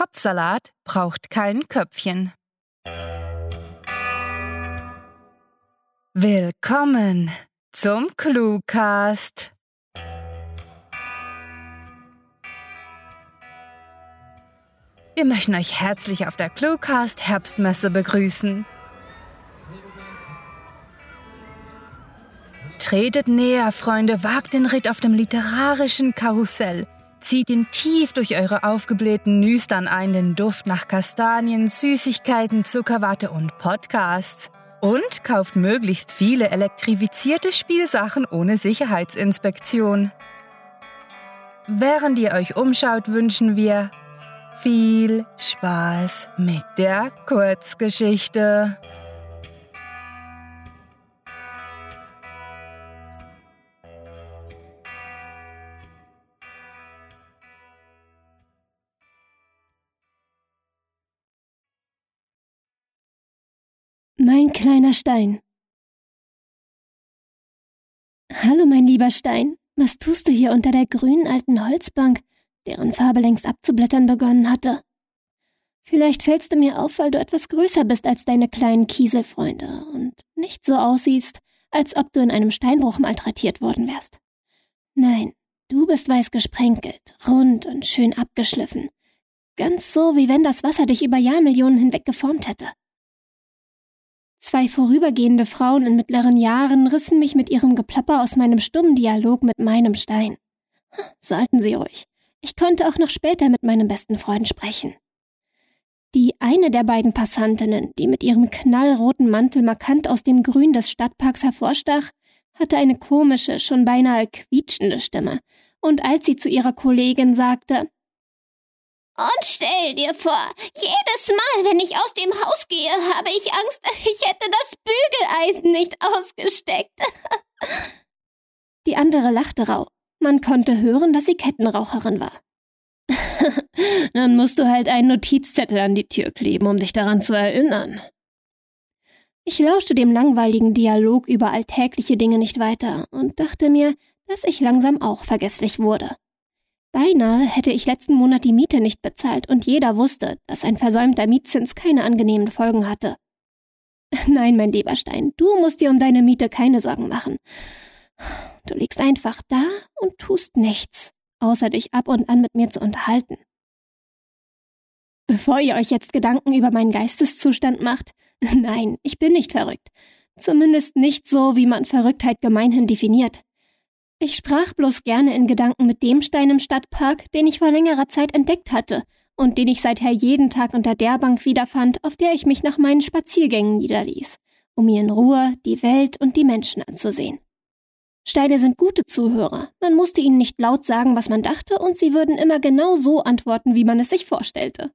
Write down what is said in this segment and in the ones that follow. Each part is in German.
Kopfsalat braucht kein Köpfchen. Willkommen zum Cluecast. Wir möchten euch herzlich auf der Cluecast Herbstmesse begrüßen. Tretet näher, Freunde, wagt den Ritt auf dem literarischen Karussell. Zieht ihn tief durch eure aufgeblähten Nüstern ein, den Duft nach Kastanien, Süßigkeiten, Zuckerwatte und Podcasts. Und kauft möglichst viele elektrifizierte Spielsachen ohne Sicherheitsinspektion. Während ihr euch umschaut, wünschen wir viel Spaß mit der Kurzgeschichte. Mein kleiner Stein. Hallo, mein lieber Stein. Was tust du hier unter der grünen alten Holzbank, deren Farbe längst abzublättern begonnen hatte? Vielleicht fällst du mir auf, weil du etwas größer bist als deine kleinen Kieselfreunde und nicht so aussiehst, als ob du in einem Steinbruch malträtiert worden wärst. Nein, du bist weiß gesprenkelt, rund und schön abgeschliffen. Ganz so, wie wenn das Wasser dich über Jahrmillionen hinweg geformt hätte. Zwei vorübergehende Frauen in mittleren Jahren rissen mich mit ihrem Geplapper aus meinem stummen Dialog mit meinem Stein. Sollten sie ruhig. Ich konnte auch noch später mit meinem besten Freund sprechen. Die eine der beiden Passantinnen, die mit ihrem knallroten Mantel markant aus dem Grün des Stadtparks hervorstach, hatte eine komische, schon beinahe quietschende Stimme, und als sie zu ihrer Kollegin sagte, und stell dir vor, jedes Mal, wenn ich aus dem Haus gehe, habe ich Angst, ich hätte das Bügeleisen nicht ausgesteckt. Die andere lachte rau. Man konnte hören, dass sie Kettenraucherin war. Dann musst du halt einen Notizzettel an die Tür kleben, um dich daran zu erinnern. Ich lauschte dem langweiligen Dialog über alltägliche Dinge nicht weiter und dachte mir, dass ich langsam auch vergesslich wurde. Beinahe hätte ich letzten Monat die Miete nicht bezahlt und jeder wusste, dass ein versäumter Mietzins keine angenehmen Folgen hatte. Nein, mein lieber Stein, du musst dir um deine Miete keine Sorgen machen. Du liegst einfach da und tust nichts, außer dich ab und an mit mir zu unterhalten. Bevor ihr euch jetzt Gedanken über meinen Geisteszustand macht, nein, ich bin nicht verrückt. Zumindest nicht so, wie man Verrücktheit gemeinhin definiert. Ich sprach bloß gerne in Gedanken mit dem Stein im Stadtpark, den ich vor längerer Zeit entdeckt hatte und den ich seither jeden Tag unter der Bank wiederfand, auf der ich mich nach meinen Spaziergängen niederließ, um mir in Ruhe die Welt und die Menschen anzusehen. Steine sind gute Zuhörer. Man musste ihnen nicht laut sagen, was man dachte, und sie würden immer genau so antworten, wie man es sich vorstellte.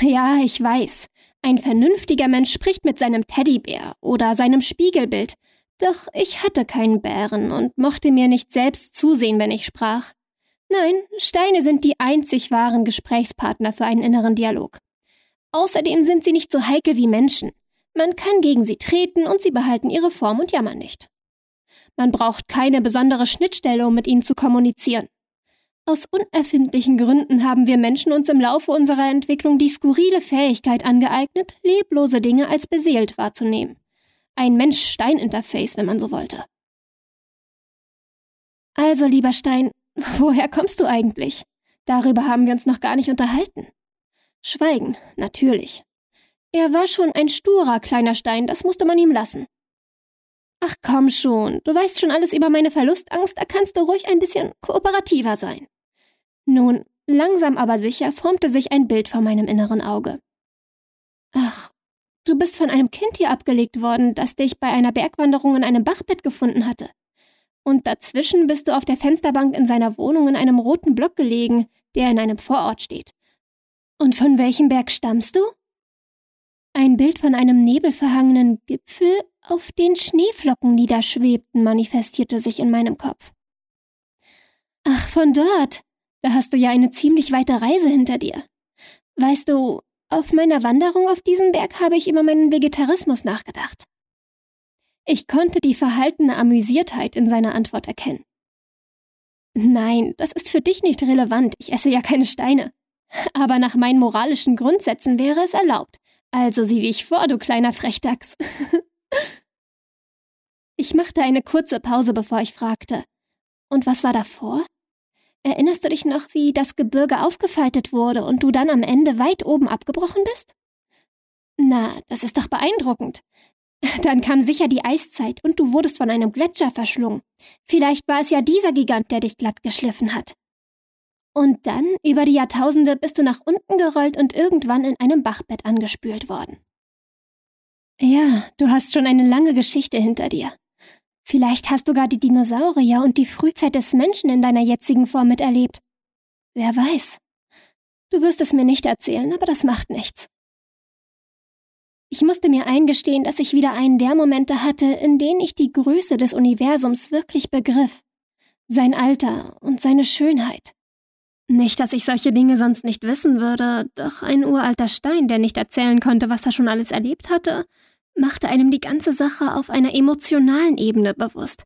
Ja, ich weiß. Ein vernünftiger Mensch spricht mit seinem Teddybär oder seinem Spiegelbild, doch ich hatte keinen Bären und mochte mir nicht selbst zusehen, wenn ich sprach. Nein, Steine sind die einzig wahren Gesprächspartner für einen inneren Dialog. Außerdem sind sie nicht so heikel wie Menschen. Man kann gegen sie treten und sie behalten ihre Form und jammern nicht. Man braucht keine besondere Schnittstelle, um mit ihnen zu kommunizieren. Aus unerfindlichen Gründen haben wir Menschen uns im Laufe unserer Entwicklung die skurrile Fähigkeit angeeignet, leblose Dinge als beseelt wahrzunehmen. Ein Mensch-Stein-Interface, wenn man so wollte. Also, lieber Stein, woher kommst du eigentlich? Darüber haben wir uns noch gar nicht unterhalten. Schweigen, natürlich. Er war schon ein sturer kleiner Stein, das musste man ihm lassen. Ach komm schon, du weißt schon alles über meine Verlustangst, da kannst du ruhig ein bisschen kooperativer sein. Nun, langsam aber sicher formte sich ein Bild vor meinem inneren Auge. Ach, Du bist von einem Kind hier abgelegt worden, das dich bei einer Bergwanderung in einem Bachbett gefunden hatte. Und dazwischen bist du auf der Fensterbank in seiner Wohnung in einem roten Block gelegen, der in einem Vorort steht. Und von welchem Berg stammst du? Ein Bild von einem nebelverhangenen Gipfel, auf den Schneeflocken niederschwebten, manifestierte sich in meinem Kopf. Ach, von dort. Da hast du ja eine ziemlich weite Reise hinter dir. Weißt du, auf meiner Wanderung auf diesen Berg habe ich über meinen Vegetarismus nachgedacht. Ich konnte die verhaltene Amüsiertheit in seiner Antwort erkennen. Nein, das ist für dich nicht relevant, ich esse ja keine Steine. Aber nach meinen moralischen Grundsätzen wäre es erlaubt. Also sieh dich vor, du kleiner Frechdachs. ich machte eine kurze Pause, bevor ich fragte. Und was war davor? Erinnerst du dich noch, wie das Gebirge aufgefaltet wurde und du dann am Ende weit oben abgebrochen bist? Na, das ist doch beeindruckend. Dann kam sicher die Eiszeit und du wurdest von einem Gletscher verschlungen. Vielleicht war es ja dieser Gigant, der dich glatt geschliffen hat. Und dann, über die Jahrtausende, bist du nach unten gerollt und irgendwann in einem Bachbett angespült worden. Ja, du hast schon eine lange Geschichte hinter dir. Vielleicht hast du gar die Dinosaurier und die Frühzeit des Menschen in deiner jetzigen Form miterlebt. Wer weiß. Du wirst es mir nicht erzählen, aber das macht nichts. Ich musste mir eingestehen, dass ich wieder einen der Momente hatte, in denen ich die Größe des Universums wirklich begriff. Sein Alter und seine Schönheit. Nicht, dass ich solche Dinge sonst nicht wissen würde, doch ein uralter Stein, der nicht erzählen konnte, was er schon alles erlebt hatte, machte einem die ganze Sache auf einer emotionalen Ebene bewusst.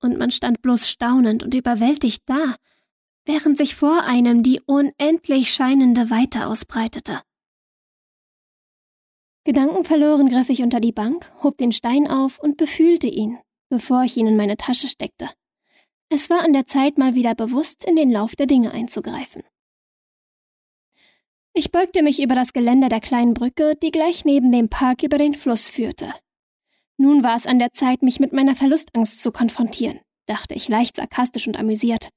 Und man stand bloß staunend und überwältigt da, während sich vor einem die unendlich scheinende Weite ausbreitete. Gedankenverloren griff ich unter die Bank, hob den Stein auf und befühlte ihn, bevor ich ihn in meine Tasche steckte. Es war an der Zeit, mal wieder bewusst in den Lauf der Dinge einzugreifen. Ich beugte mich über das Geländer der kleinen Brücke, die gleich neben dem Park über den Fluss führte. Nun war es an der Zeit, mich mit meiner Verlustangst zu konfrontieren, dachte ich leicht sarkastisch und amüsiert.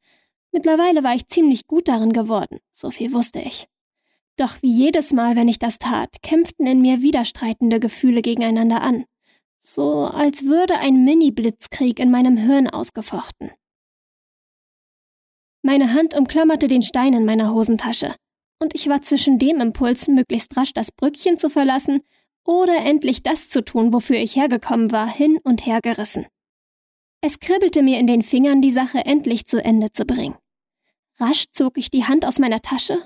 Mittlerweile war ich ziemlich gut darin geworden, so viel wusste ich. Doch wie jedes Mal, wenn ich das tat, kämpften in mir widerstreitende Gefühle gegeneinander an. So als würde ein Mini-Blitzkrieg in meinem Hirn ausgefochten. Meine Hand umklammerte den Stein in meiner Hosentasche, und ich war zwischen dem Impuls, möglichst rasch das Brückchen zu verlassen oder endlich das zu tun, wofür ich hergekommen war, hin und her gerissen. Es kribbelte mir in den Fingern, die Sache endlich zu Ende zu bringen. Rasch zog ich die Hand aus meiner Tasche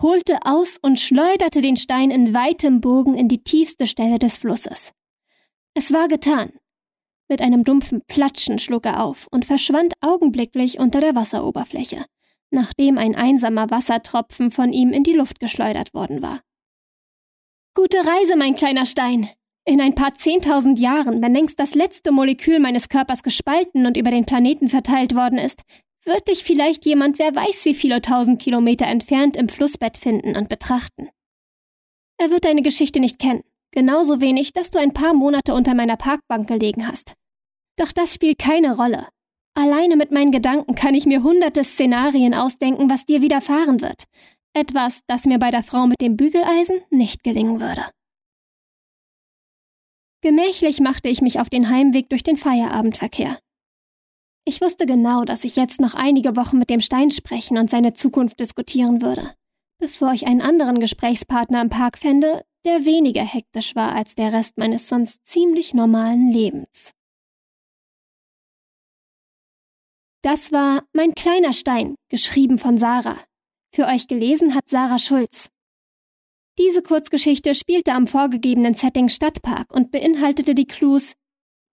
holte aus und schleuderte den Stein in weitem Bogen in die tiefste Stelle des Flusses. Es war getan. Mit einem dumpfen Platschen schlug er auf und verschwand augenblicklich unter der Wasseroberfläche, nachdem ein einsamer Wassertropfen von ihm in die Luft geschleudert worden war. Gute Reise, mein kleiner Stein! In ein paar zehntausend Jahren, wenn längst das letzte Molekül meines Körpers gespalten und über den Planeten verteilt worden ist, wird dich vielleicht jemand, wer weiß wie viele tausend Kilometer entfernt, im Flussbett finden und betrachten. Er wird deine Geschichte nicht kennen, genauso wenig, dass du ein paar Monate unter meiner Parkbank gelegen hast. Doch das spielt keine Rolle. Alleine mit meinen Gedanken kann ich mir hunderte Szenarien ausdenken, was dir widerfahren wird. Etwas, das mir bei der Frau mit dem Bügeleisen nicht gelingen würde. Gemächlich machte ich mich auf den Heimweg durch den Feierabendverkehr. Ich wusste genau, dass ich jetzt noch einige Wochen mit dem Stein sprechen und seine Zukunft diskutieren würde, bevor ich einen anderen Gesprächspartner im Park fände, der weniger hektisch war als der Rest meines sonst ziemlich normalen Lebens. Das war Mein kleiner Stein, geschrieben von Sarah. Für euch gelesen hat Sarah Schulz. Diese Kurzgeschichte spielte am vorgegebenen Setting Stadtpark und beinhaltete die Clues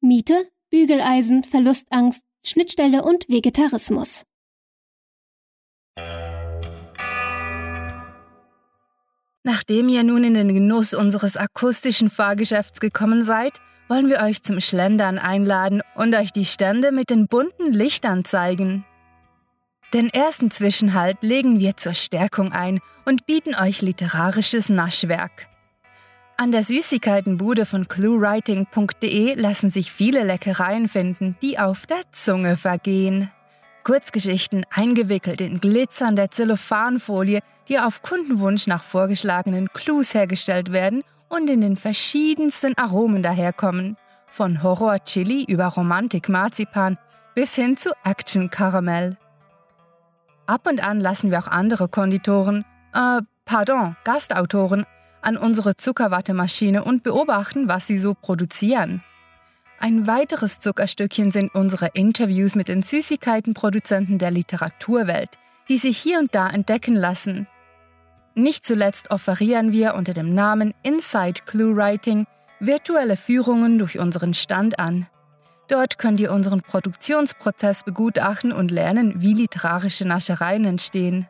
Miete, Bügeleisen, Verlustangst, Schnittstelle und Vegetarismus. Nachdem ihr nun in den Genuss unseres akustischen Fahrgeschäfts gekommen seid, wollen wir euch zum Schlendern einladen und euch die Stände mit den bunten Lichtern zeigen. Den ersten Zwischenhalt legen wir zur Stärkung ein und bieten euch literarisches Naschwerk. An der Süßigkeitenbude von cluewriting.de lassen sich viele Leckereien finden, die auf der Zunge vergehen. Kurzgeschichten eingewickelt in glitzernde Zellophanfolie, die auf Kundenwunsch nach vorgeschlagenen Clues hergestellt werden und in den verschiedensten Aromen daherkommen. Von Horror-Chili über Romantik-Marzipan bis hin zu Action-Karamell. Ab und an lassen wir auch andere Konditoren, äh, pardon, Gastautoren an unsere Zuckerwattemaschine und beobachten, was sie so produzieren. Ein weiteres Zuckerstückchen sind unsere Interviews mit den Süßigkeitenproduzenten der Literaturwelt, die sich hier und da entdecken lassen. Nicht zuletzt offerieren wir unter dem Namen Inside Clue Writing virtuelle Führungen durch unseren Stand an. Dort könnt ihr unseren Produktionsprozess begutachten und lernen, wie literarische Naschereien entstehen.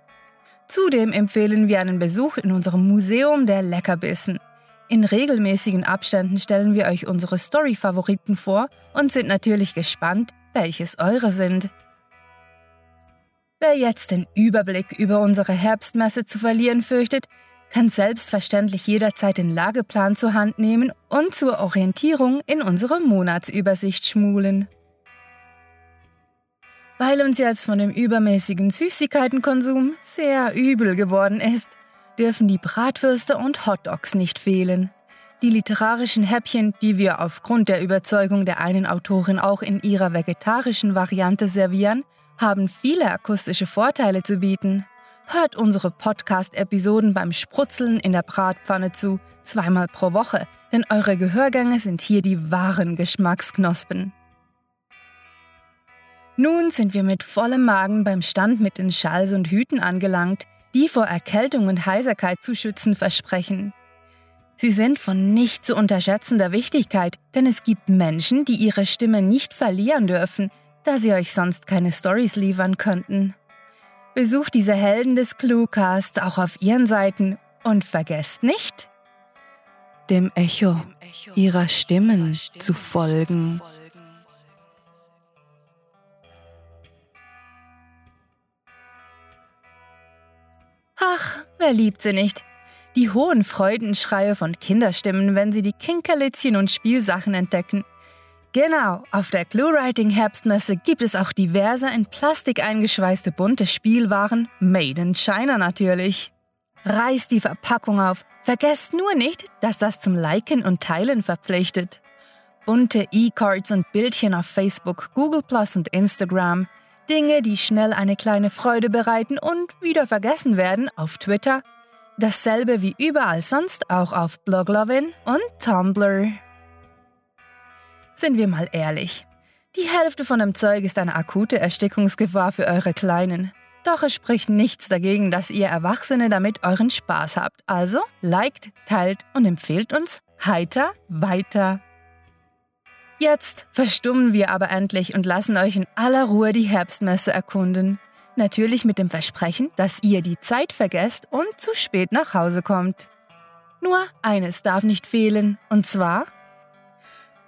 Zudem empfehlen wir einen Besuch in unserem Museum der Leckerbissen. In regelmäßigen Abständen stellen wir euch unsere Story-Favoriten vor und sind natürlich gespannt, welches eure sind. Wer jetzt den Überblick über unsere Herbstmesse zu verlieren fürchtet, kann selbstverständlich jederzeit den Lageplan zur Hand nehmen und zur Orientierung in unsere Monatsübersicht schmulen. Weil uns jetzt von dem übermäßigen Süßigkeitenkonsum sehr übel geworden ist, dürfen die Bratwürste und Hotdogs nicht fehlen. Die literarischen Häppchen, die wir aufgrund der Überzeugung der einen Autorin auch in ihrer vegetarischen Variante servieren, haben viele akustische Vorteile zu bieten. Hört unsere Podcast-Episoden beim Sprutzeln in der Bratpfanne zu, zweimal pro Woche, denn eure Gehörgänge sind hier die wahren Geschmacksknospen. Nun sind wir mit vollem Magen beim Stand mit den Schals und Hüten angelangt, die vor Erkältung und Heiserkeit zu schützen versprechen. Sie sind von nicht zu unterschätzender Wichtigkeit, denn es gibt Menschen, die ihre Stimme nicht verlieren dürfen, da sie euch sonst keine Stories liefern könnten. Besucht diese Helden des Cluecasts auch auf ihren Seiten und vergesst nicht, dem Echo ihrer Stimmen zu folgen. Ach, wer liebt sie nicht? Die hohen Freudenschreie von Kinderstimmen, wenn sie die Kinkerlitzchen und Spielsachen entdecken. Genau, auf der Clue-Writing Herbstmesse gibt es auch diverse in Plastik eingeschweißte bunte Spielwaren, made in China natürlich. Reißt die Verpackung auf, vergesst nur nicht, dass das zum Liken und Teilen verpflichtet. Bunte E-Cards und Bildchen auf Facebook, Google Plus und Instagram – Dinge, die schnell eine kleine Freude bereiten und wieder vergessen werden auf Twitter. Dasselbe wie überall sonst auch auf Bloglovin und Tumblr. Sind wir mal ehrlich. Die Hälfte von dem Zeug ist eine akute Erstickungsgefahr für eure Kleinen. Doch es spricht nichts dagegen, dass ihr Erwachsene damit euren Spaß habt. Also liked, teilt und empfehlt uns heiter weiter. Jetzt verstummen wir aber endlich und lassen euch in aller Ruhe die Herbstmesse erkunden. Natürlich mit dem Versprechen, dass ihr die Zeit vergesst und zu spät nach Hause kommt. Nur eines darf nicht fehlen, und zwar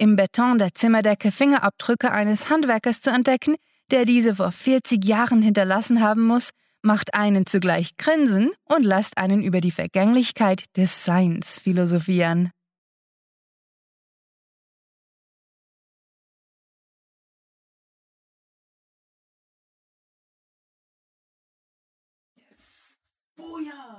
Im Beton der Zimmerdecke Fingerabdrücke eines Handwerkers zu entdecken, der diese vor 40 Jahren hinterlassen haben muss, macht einen zugleich grinsen und lässt einen über die Vergänglichkeit des Seins philosophieren. Yes. Ja!